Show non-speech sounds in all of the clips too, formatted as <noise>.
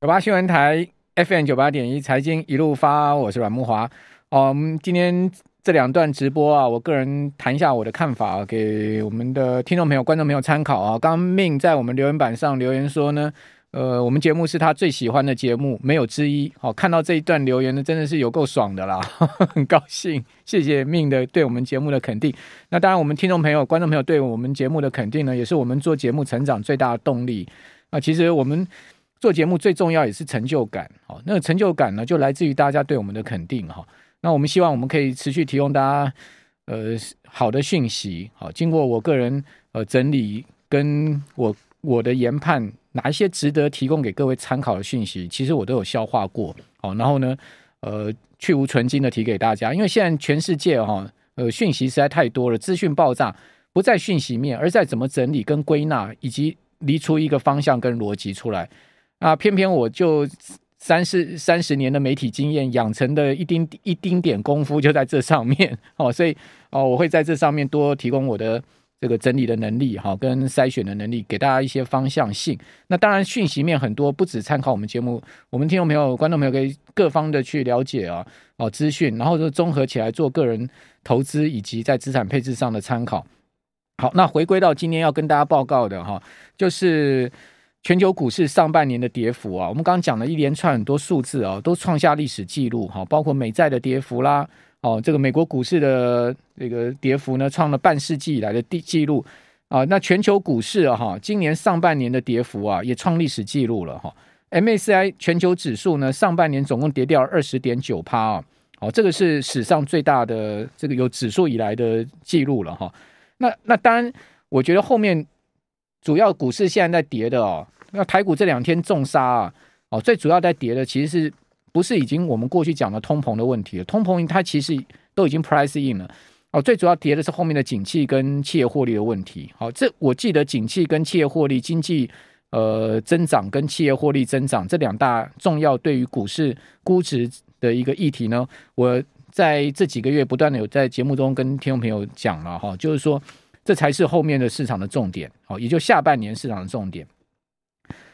九八新闻台 FM 九八点一财经一路发，我是阮慕华。哦，我们今天这两段直播啊，我个人谈一下我的看法啊，给我们的听众朋友、观众朋友参考啊。刚命在我们留言板上留言说呢，呃，我们节目是他最喜欢的节目，没有之一。好，看到这一段留言呢，真的是有够爽的啦，<laughs> 很高兴，谢谢命的对我们节目的肯定。那当然，我们听众朋友、观众朋友对我们节目的肯定呢，也是我们做节目成长最大的动力啊。其实我们。做节目最重要也是成就感，好，那个成就感呢，就来自于大家对我们的肯定，哈。那我们希望我们可以持续提供大家，呃，好的讯息，好，经过我个人呃整理，跟我我的研判，哪一些值得提供给各位参考的讯息，其实我都有消化过，好，然后呢，呃，去芜存菁的提给大家，因为现在全世界哈，呃，讯息实在太多了，资讯爆炸，不在讯息面，而在怎么整理跟归纳，以及离出一个方向跟逻辑出来。啊，偏偏我就三十三十年的媒体经验养成的一丁一丁点功夫就在这上面哦，所以哦，我会在这上面多提供我的这个整理的能力哈，跟筛选的能力，给大家一些方向性。那当然，讯息面很多，不只参考我们节目，我们听众朋友、观众朋友可以各方的去了解啊哦资讯，然后就综合起来做个人投资以及在资产配置上的参考。好，那回归到今天要跟大家报告的哈，就是。全球股市上半年的跌幅啊，我们刚刚讲了一连串很多数字啊，都创下历史记录哈，包括美债的跌幅啦，哦，这个美国股市的这个跌幅呢，创了半世纪以来的第记录啊。那全球股市啊，哈，今年上半年的跌幅啊，也创历史记录了哈。MSCI 全球指数呢，上半年总共跌掉二十点九趴啊，哦，这个是史上最大的这个有指数以来的记录了哈。那那当然，我觉得后面。主要股市现在在跌的哦，那台股这两天重杀啊，哦，最主要在跌的其实是不是已经我们过去讲的通膨的问题了？通膨它其实都已经 price in 了哦，最主要跌的是后面的景气跟企业获利的问题。好，这我记得景气跟企业获利、经济呃增长跟企业获利增长这两大重要对于股市估值的一个议题呢，我在这几个月不断的有在节目中跟听众朋友讲了哈，就是说。这才是后面的市场的重点，哦，也就下半年市场的重点。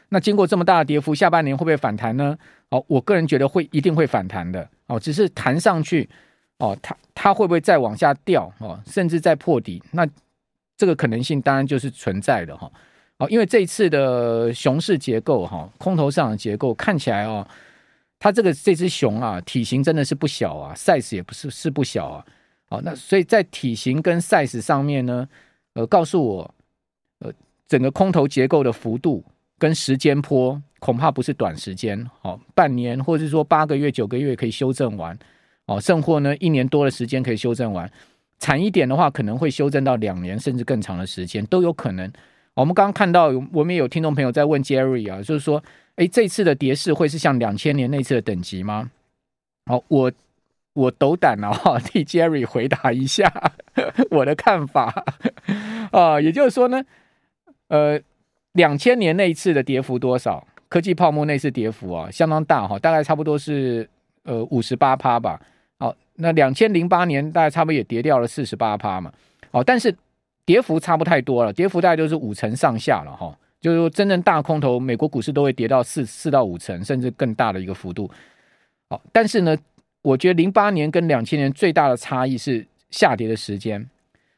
那经过这么大的跌幅，下半年会不会反弹呢？哦，我个人觉得会，一定会反弹的。哦，只是弹上去，哦，它它会不会再往下掉？哦，甚至再破底？那这个可能性当然就是存在的哈。哦，因为这一次的熊市结构，哈，空头上的结构看起来哦，它这个这只熊啊，体型真的是不小啊，size 也不是是不小啊。好，那所以在体型跟 size 上面呢，呃，告诉我，呃，整个空头结构的幅度跟时间坡恐怕不是短时间，好，半年或者是说八个月、九个月可以修正完，哦，甚或呢一年多的时间可以修正完，惨一点的话可能会修正到两年甚至更长的时间都有可能。我们刚刚看到，我们也有听众朋友在问 Jerry 啊，就是说，诶，这次的跌势会是像两千年那次的等级吗？好，我。我斗胆了哈，<laughs> 替 Jerry 回答一下 <laughs> 我的看法 <laughs> 啊，也就是说呢，呃，两千年那一次的跌幅多少？科技泡沫那次跌幅啊，相当大哈，大概差不多是呃五十八趴吧。好，那两千零八年大概差不多也跌掉了四十八趴嘛。好，但是跌幅差不太多了，跌幅大概都是五成上下了哈。就是说，真正大空头，美国股市都会跌到四四到五成，甚至更大的一个幅度。好，但是呢。我觉得零八年跟两千年最大的差异是下跌的时间。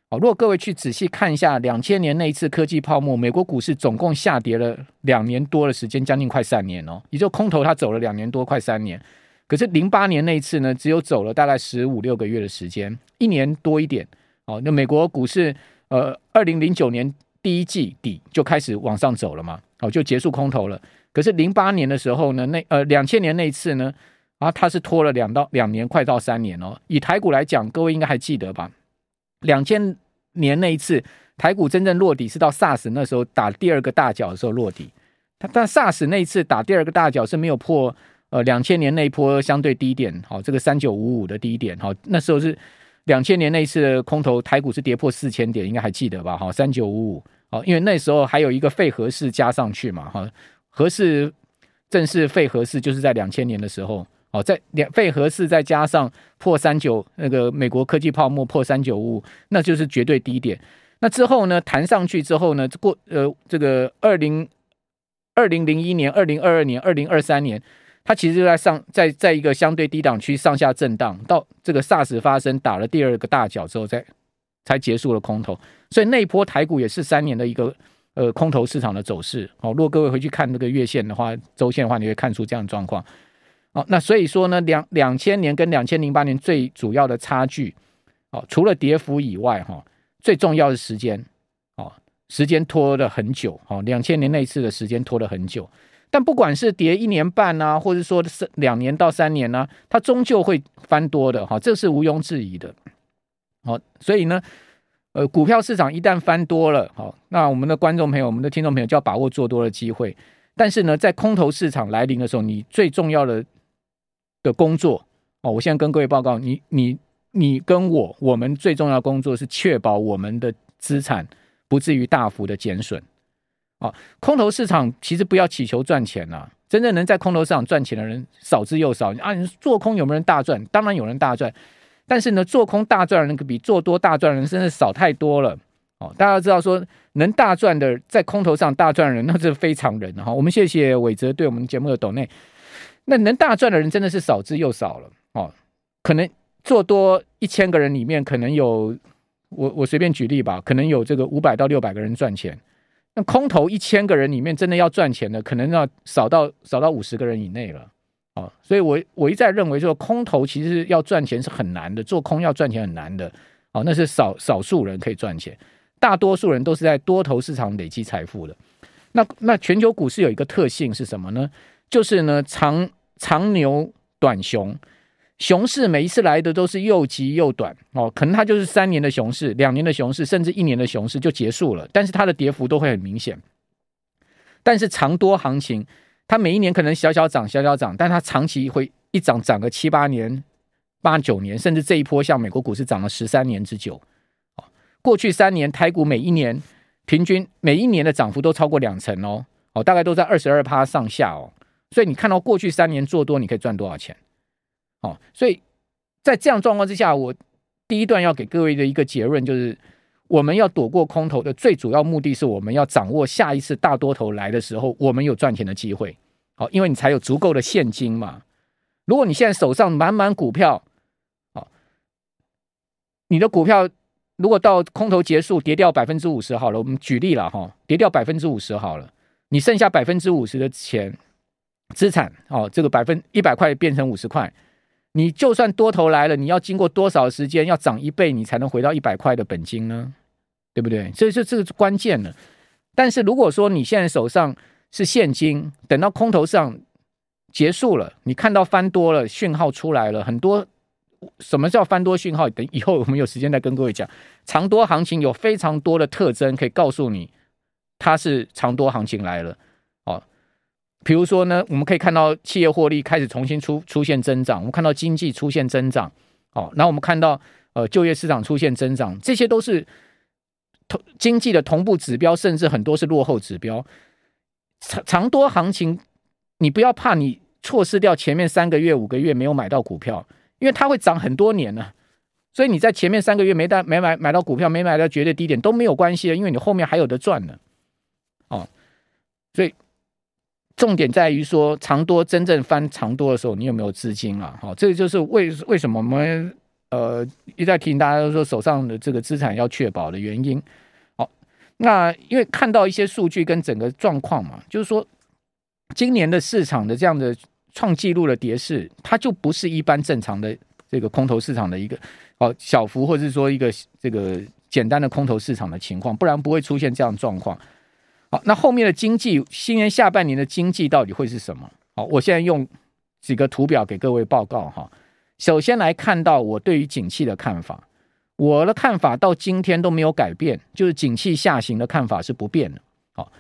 好，如果各位去仔细看一下两千年那一次科技泡沫，美国股市总共下跌了两年多的时间，将近快三年哦。也就空头它走了两年多，快三年。可是零八年那一次呢，只有走了大概十五六个月的时间，一年多一点。哦，那美国股市呃，二零零九年第一季底就开始往上走了嘛，哦，就结束空头了。可是零八年的时候呢，那呃两千年那一次呢？啊，它是拖了两到两年，快到三年哦。以台股来讲，各位应该还记得吧？两千年那一次台股真正落底是到 SARS 那时候打第二个大脚的时候落底。它但 SARS 那一次打第二个大脚是没有破呃两千年那一波相对低点，好，这个三九五五的低点，好，那时候是两千年那一次的空头台股是跌破四千点，应该还记得吧？好，三九五五，好，因为那时候还有一个废核式加上去嘛，哈，核式正式废核式就是在两千年的时候。哦，在两费合适再加上破三九那个美国科技泡沫破三九五，那就是绝对低点。那之后呢，弹上去之后呢，过呃这个二零二零零一年、二零二二年、二零二三年，它其实就在上在在一个相对低档区上下震荡，到这个 SARS 发生打了第二个大脚之后，再才结束了空头。所以那一波台股也是三年的一个呃空头市场的走势。好，如果各位回去看那个月线的话、周线的话，你会看出这样的状况。好，那所以说呢，两两千年跟两千零八年最主要的差距，哦，除了跌幅以外，哈，最重要的时间，哦，时间拖了很久，哦，两千年那次的时间拖了很久，但不管是跌一年半啊，或者说是两年到三年呢、它终究会翻多的，哈，这是毋庸置疑的，好，所以呢，呃，股票市场一旦翻多了，好，那我们的观众朋友、我们的听众朋友就要把握做多的机会，但是呢，在空头市场来临的时候，你最重要的。的工作哦，我现在跟各位报告，你你你跟我，我们最重要的工作是确保我们的资产不至于大幅的减损。啊，空头市场其实不要祈求赚钱了、真正能在空头市场赚钱的人少之又少啊。你做空有没有人大赚？当然有人大赚，但是呢，做空大赚的人比做多大赚的人真的少太多了。哦，大家知道说能大赚的在空头上大赚的人，那是非常人哈。我们谢谢伟哲对我们节目的抖内。那能大赚的人真的是少之又少了哦，可能做多一千个人里面，可能有我我随便举例吧，可能有这个五百到六百个人赚钱。那空头一千个人里面，真的要赚钱的，可能要少到少到五十个人以内了哦。所以我我一再认为说，空头其实要赚钱是很难的，做空要赚钱很难的哦。那是少少数人可以赚钱，大多数人都是在多头市场累积财富的。那那全球股市有一个特性是什么呢？就是呢长。长牛短熊，熊市每一次来的都是又急又短哦，可能它就是三年的熊市、两年的熊市，甚至一年的熊市就结束了。但是它的跌幅都会很明显。但是长多行情，它每一年可能小小涨、小小涨，但它长期会一涨涨个七八年、八九年，甚至这一波像美国股市涨了十三年之久。哦，过去三年台股每一年平均每一年的涨幅都超过两成哦，哦，大概都在二十二趴上下哦。所以你看到过去三年做多，你可以赚多少钱？哦，所以在这样状况之下，我第一段要给各位的一个结论就是，我们要躲过空头的最主要目的是，我们要掌握下一次大多头来的时候，我们有赚钱的机会。好，因为你才有足够的现金嘛。如果你现在手上满满股票，好，你的股票如果到空头结束跌掉百分之五十好了，我们举例了哈，跌掉百分之五十好了，你剩下百分之五十的钱。资产哦，这个百分一百块变成五十块，你就算多头来了，你要经过多少时间，要涨一倍，你才能回到一百块的本金呢？对不对？所以这这个是关键了。但是如果说你现在手上是现金，等到空头上结束了，你看到翻多了讯号出来了，很多什么叫翻多讯号？等以后我们有时间再跟各位讲。长多行情有非常多的特征可以告诉你，它是长多行情来了。比如说呢，我们可以看到企业获利开始重新出出现增长，我们看到经济出现增长，哦，然后我们看到呃就业市场出现增长，这些都是同经济的同步指标，甚至很多是落后指标。长长多行情，你不要怕你错失掉前面三个月、五个月没有买到股票，因为它会涨很多年呢。所以你在前面三个月没带没买买到股票，没买到绝对低点都没有关系的，因为你后面还有得赚呢。哦，所以。重点在于说，长多真正翻长多的时候，你有没有资金啊？好，这个就是为为什么我们呃一再提醒大家说，手上的这个资产要确保的原因。好，那因为看到一些数据跟整个状况嘛，就是说今年的市场的这样的创纪录的跌势，它就不是一般正常的这个空头市场的一个哦小幅或者是说一个这个简单的空头市场的情况，不然不会出现这样状况。好，那后面的经济，新年下半年的经济到底会是什么？好，我现在用几个图表给各位报告哈。首先来看到我对于景气的看法，我的看法到今天都没有改变，就是景气下行的看法是不变的。好，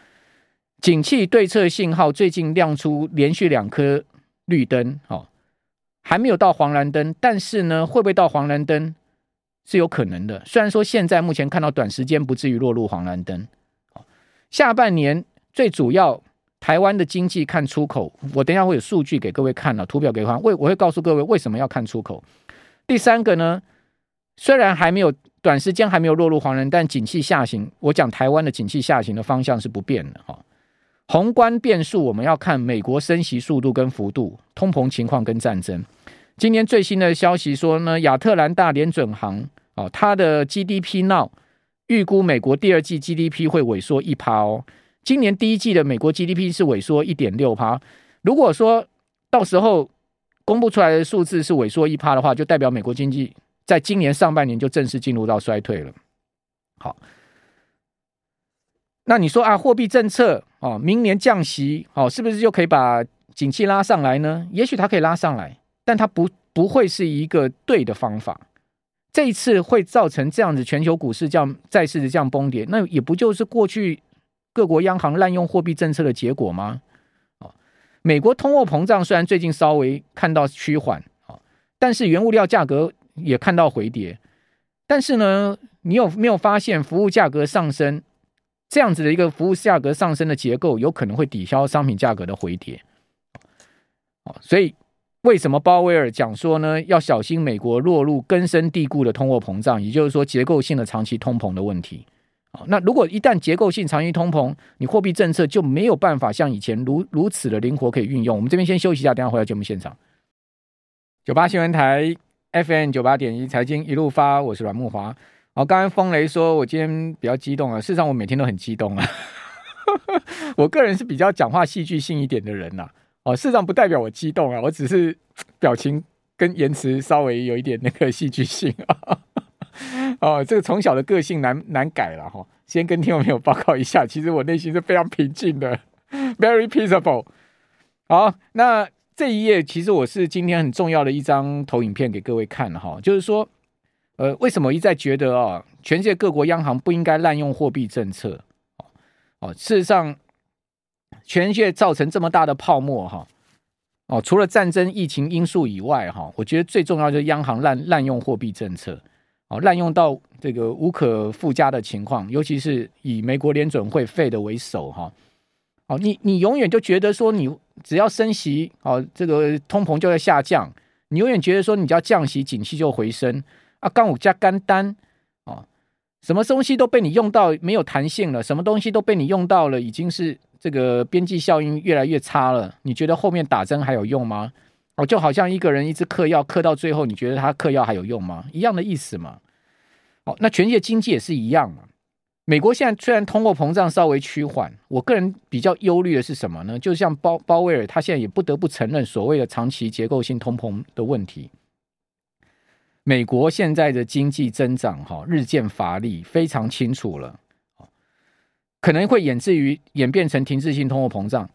景气对策信号最近亮出连续两颗绿灯，好，还没有到黄蓝灯，但是呢，会不会到黄蓝灯是有可能的。虽然说现在目前看到短时间不至于落入黄蓝灯。下半年最主要，台湾的经济看出口，我等一下会有数据给各位看了，图表给各位看，为我会告诉各位为什么要看出口。第三个呢，虽然还没有短时间还没有落入黄人，但景气下行，我讲台湾的景气下行的方向是不变的哈。宏观变数我们要看美国升息速度跟幅度、通膨情况跟战争。今天最新的消息说呢，亚特兰大联准行哦，它的 GDP now 预估美国第二季 GDP 会萎缩一趴哦。今年第一季的美国 GDP 是萎缩一点六趴。如果说到时候公布出来的数字是萎缩一趴的话，就代表美国经济在今年上半年就正式进入到衰退了。好，那你说啊，货币政策哦，明年降息哦，是不是就可以把景气拉上来呢？也许它可以拉上来，但它不不会是一个对的方法。这一次会造成这样子全球股市这样债市的这样崩跌，那也不就是过去各国央行滥用货币政策的结果吗？美国通货膨胀虽然最近稍微看到趋缓啊，但是原物料价格也看到回跌。但是呢，你有没有发现服务价格上升这样子的一个服务价格上升的结构，有可能会抵消商品价格的回跌？所以为什么鲍威尔讲说呢？要小心美国落入根深蒂固的通货膨胀，也就是说结构性的长期通膨的问题。那如果一旦结构性长期通膨，你货币政策就没有办法像以前如如此的灵活可以运用。我们这边先休息一下，等下回到节目现场。九八新闻台 FM 九八点一财经一路发，我是阮木华。好，刚刚风雷说我今天比较激动啊，事实上我每天都很激动啊。<laughs> 我个人是比较讲话戏剧性一点的人呐、啊。哦，事实上不代表我激动啊，我只是 <tsk> 表情跟言辞稍微有一点那个戏剧性啊。<laughs> 哦，这个从小的个性难难改了哈。先跟听众朋友报告一下，其实我内心是非常平静的，very peaceful。好，那这一页其实我是今天很重要的一张投影片给各位看哈，就是说，呃，为什么一再觉得啊，全世界各国央行不应该滥用货币政策？哦，事实上，全世界造成这么大的泡沫哈，哦，除了战争、疫情因素以外哈，我觉得最重要就是央行滥滥用货币政策。哦，滥用到这个无可附加的情况，尤其是以美国联准会废的为首哈。哦，你你永远就觉得说，你只要升息，哦，这个通膨就在下降。你永远觉得说，你只要降息，景气就回升啊。刚五加干单，哦，什么东西都被你用到没有弹性了，什么东西都被你用到了，已经是这个边际效应越来越差了。你觉得后面打针还有用吗？哦，就好像一个人一直嗑药，嗑到最后，你觉得他嗑药还有用吗？一样的意思嘛。哦，那全世界经济也是一样嘛。美国现在虽然通货膨胀稍微趋缓，我个人比较忧虑的是什么呢？就像鲍鲍威尔，他现在也不得不承认所谓的长期结构性通膨的问题。美国现在的经济增长哈日渐乏力，非常清楚了。可能会演至于演变成停滞性通货膨胀。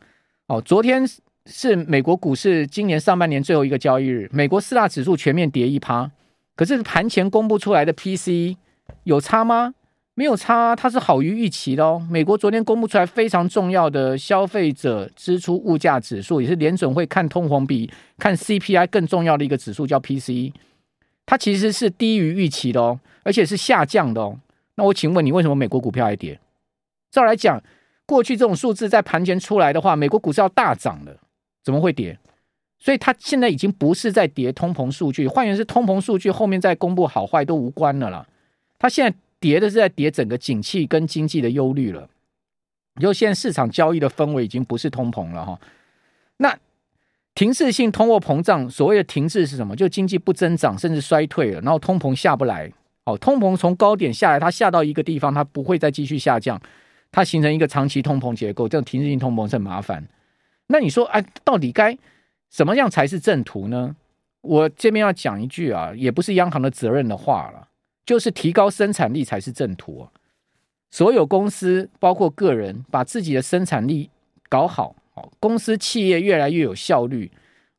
哦，昨天。是美国股市今年上半年最后一个交易日，美国四大指数全面跌一趴，可是盘前公布出来的 P C 有差吗？没有差，它是好于预期的哦。美国昨天公布出来非常重要的消费者支出物价指数，也是联准会看通膨比看 CPI 更重要的一个指数，叫 PCE，它其实是低于预期的哦，而且是下降的哦。那我请问你，为什么美国股票还跌？照来讲，过去这种数字在盘前出来的话，美国股市要大涨的。怎么会跌？所以它现在已经不是在跌通膨数据，换言之，通膨数据后面再公布好坏都无关了啦。它现在跌的是在跌整个景气跟经济的忧虑了。就现在市场交易的氛围已经不是通膨了哈。那停滞性通货膨胀，所谓的停滞是什么？就经济不增长甚至衰退了，然后通膨下不来。哦，通膨从高点下来，它下到一个地方，它不会再继续下降，它形成一个长期通膨结构，这种停滞性通膨是很麻烦。那你说，哎，到底该怎么样才是正途呢？我这边要讲一句啊，也不是央行的责任的话了，就是提高生产力才是正途啊。所有公司，包括个人，把自己的生产力搞好，哦，公司企业越来越有效率，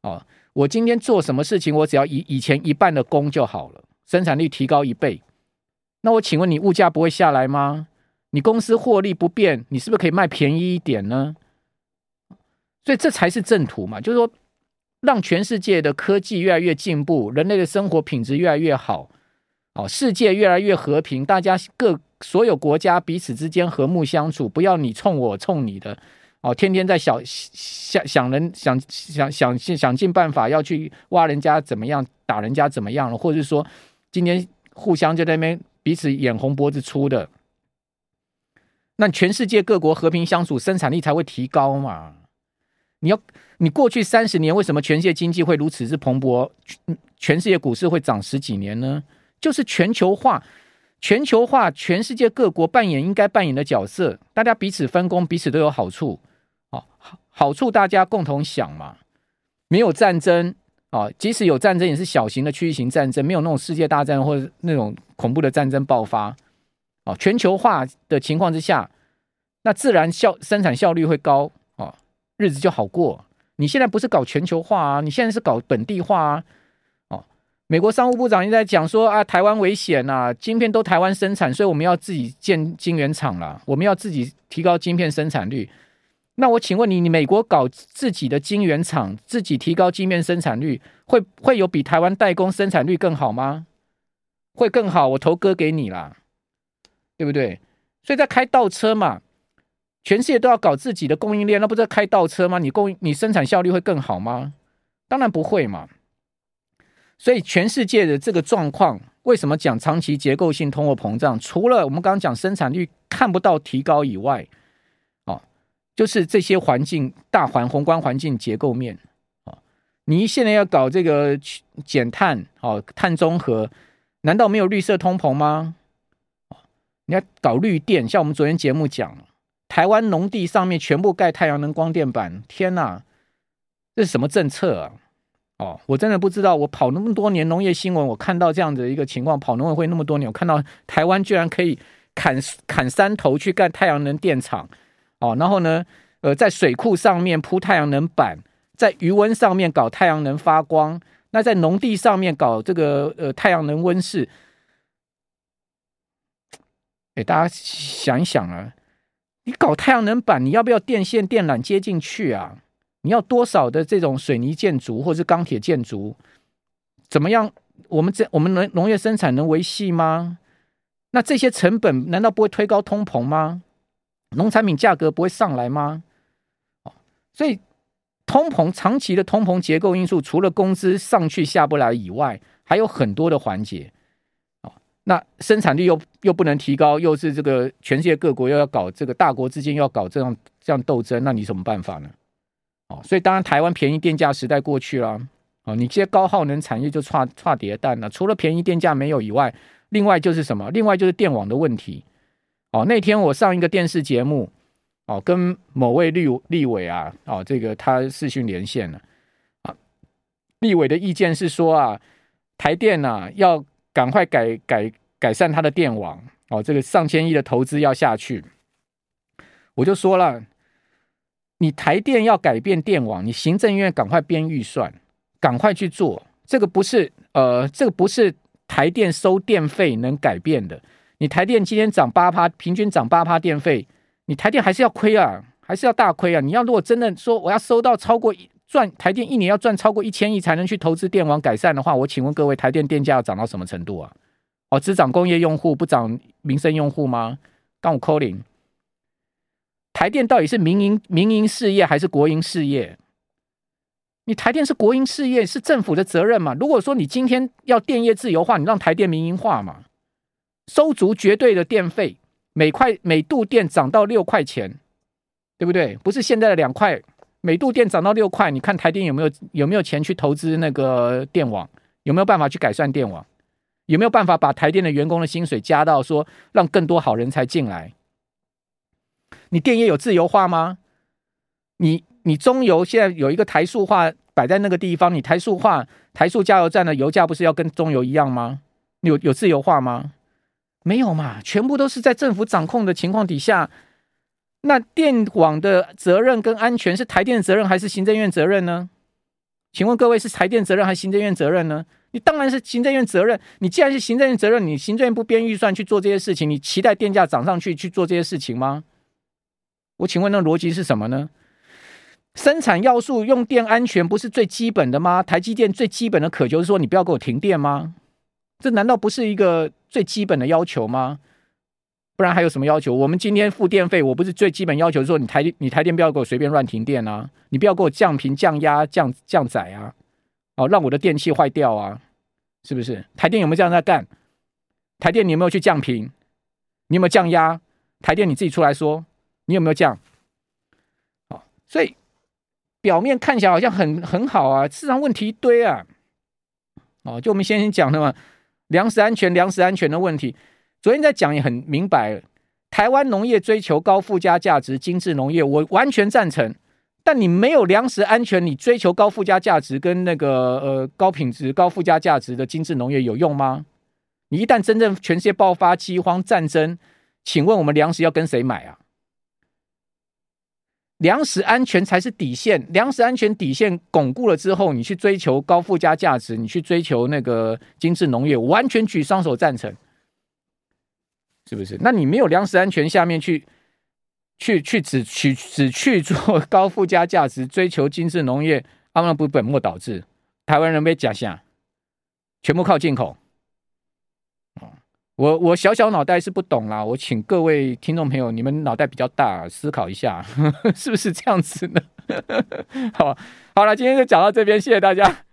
哦，我今天做什么事情，我只要以以前一半的工就好了，生产力提高一倍。那我请问你，物价不会下来吗？你公司获利不变，你是不是可以卖便宜一点呢？所以这才是正途嘛，就是说，让全世界的科技越来越进步，人类的生活品质越来越好，哦，世界越来越和平，大家各所有国家彼此之间和睦相处，不要你冲我冲你的，哦，天天在想想想人想想想想尽办法要去挖人家怎么样，打人家怎么样了，或者是说今天互相就在那边彼此眼红脖子粗的，那全世界各国和平相处，生产力才会提高嘛。你要，你过去三十年为什么全世界经济会如此之蓬勃？全世界股市会涨十几年呢？就是全球化，全球化，全世界各国扮演应该扮演的角色，大家彼此分工，彼此都有好处。好，好处大家共同享嘛。没有战争啊，即使有战争，也是小型的区域型战争，没有那种世界大战或者那种恐怖的战争爆发。哦，全球化的情况之下，那自然效生产效率会高哦。日子就好过。你现在不是搞全球化啊，你现在是搞本地化啊。哦，美国商务部长现在讲说啊，台湾危险呐，晶片都台湾生产，所以我们要自己建晶圆厂了，我们要自己提高晶片生产率。那我请问你，你美国搞自己的晶圆厂，自己提高晶片生产率，会会有比台湾代工生产率更好吗？会更好，我投割给你啦，对不对？所以在开倒车嘛。全世界都要搞自己的供应链，那不是开倒车吗？你供你生产效率会更好吗？当然不会嘛。所以全世界的这个状况，为什么讲长期结构性通货膨胀？除了我们刚刚讲生产率看不到提高以外，哦，就是这些环境大环宏观环境结构面啊。你现在要搞这个减碳，哦，碳中和，难道没有绿色通膨吗？你要搞绿电，像我们昨天节目讲。台湾农地上面全部盖太阳能光电板，天哪，这是什么政策啊？哦，我真的不知道。我跑那么多年农业新闻，我看到这样的一个情况，跑农委会那么多年，我看到台湾居然可以砍砍山头去盖太阳能电厂，哦，然后呢，呃，在水库上面铺太阳能板，在鱼温上面搞太阳能发光，那在农地上面搞这个呃太阳能温室，哎，大家想一想啊。你搞太阳能板，你要不要电线电缆接进去啊？你要多少的这种水泥建筑或者是钢铁建筑？怎么样？我们这我们农农业生产能维系吗？那这些成本难道不会推高通膨吗？农产品价格不会上来吗？哦所以通膨长期的通膨结构因素，除了工资上去下不来以外，还有很多的环节。那生产率又又不能提高，又是这个全世界各国又要搞这个大国之间要搞这样这样斗争，那你什么办法呢？哦，所以当然台湾便宜电价时代过去了，哦，你这些高耗能产业就差差叠蛋了。除了便宜电价没有以外，另外就是什么？另外就是电网的问题。哦，那天我上一个电视节目，哦，跟某位立立委啊，哦，这个他视讯连线了，啊，立委的意见是说啊，台电呐、啊、要。赶快改改改善它的电网哦，这个上千亿的投资要下去，我就说了，你台电要改变电网，你行政院赶快编预算，赶快去做，这个不是呃，这个不是台电收电费能改变的。你台电今天涨八趴，平均涨八趴电费，你台电还是要亏啊，还是要大亏啊。你要如果真的说我要收到超过一。赚台电一年要赚超过一千亿才能去投资电网改善的话，我请问各位，台电电价要涨到什么程度啊？哦，只涨工业用户不涨民生用户吗？刚我扣零，台电到底是民营民营事业还是国营事业？你台电是国营事业，是政府的责任嘛？如果说你今天要电业自由化，你让台电民营化嘛？收足绝对的电费，每块每度电涨到六块钱，对不对？不是现在的两块。每度电涨到六块，你看台电有没有有没有钱去投资那个电网？有没有办法去改善电网？有没有办法把台电的员工的薪水加到说让更多好人才进来？你电业有自由化吗？你你中油现在有一个台塑化摆在那个地方，你台塑化台塑加油站的油价不是要跟中油一样吗？有有自由化吗？没有嘛，全部都是在政府掌控的情况底下。那电网的责任跟安全是台电的责任还是行政院责任呢？请问各位是台电责任还是行政院责任呢？你当然是行政院责任。你既然是行政院责任，你行政院不编预算去做这些事情，你期待电价涨上去去做这些事情吗？我请问那逻辑是什么呢？生产要素用电安全不是最基本的吗？台积电最基本的渴求是说你不要给我停电吗？这难道不是一个最基本的要求吗？不然还有什么要求？我们今天付电费，我不是最基本要求说你台你台电不要给我随便乱停电啊，你不要给我降频、降压、降降载啊，哦，让我的电器坏掉啊，是不是？台电有没有这样在干？台电你有没有去降频？你有没有降压？台电你自己出来说，你有没有降？哦，所以表面看起来好像很很好啊，市场问题一堆啊。哦，就我们先前讲的嘛，粮食安全、粮食安全的问题，昨天在讲也很明白。台湾农业追求高附加价值、精致农业，我完全赞成。但你没有粮食安全，你追求高附加价值跟那个呃高品质、高附加价值的精致农业有用吗？你一旦真正全世界爆发饥荒、战争，请问我们粮食要跟谁买啊？粮食安全才是底线，粮食安全底线巩固了之后，你去追求高附加价值，你去追求那个精致农业，完全举双手赞成。是不是？那你没有粮食安全下面去，去去只去只去做 <laughs> 高附加价值，追求精致农业，阿那不本末倒置？台湾人被假象，全部靠进口。我我小小脑袋是不懂啦，我请各位听众朋友，你们脑袋比较大，思考一下，<laughs> 是不是这样子呢？<laughs> 好，好了，今天就讲到这边，谢谢大家。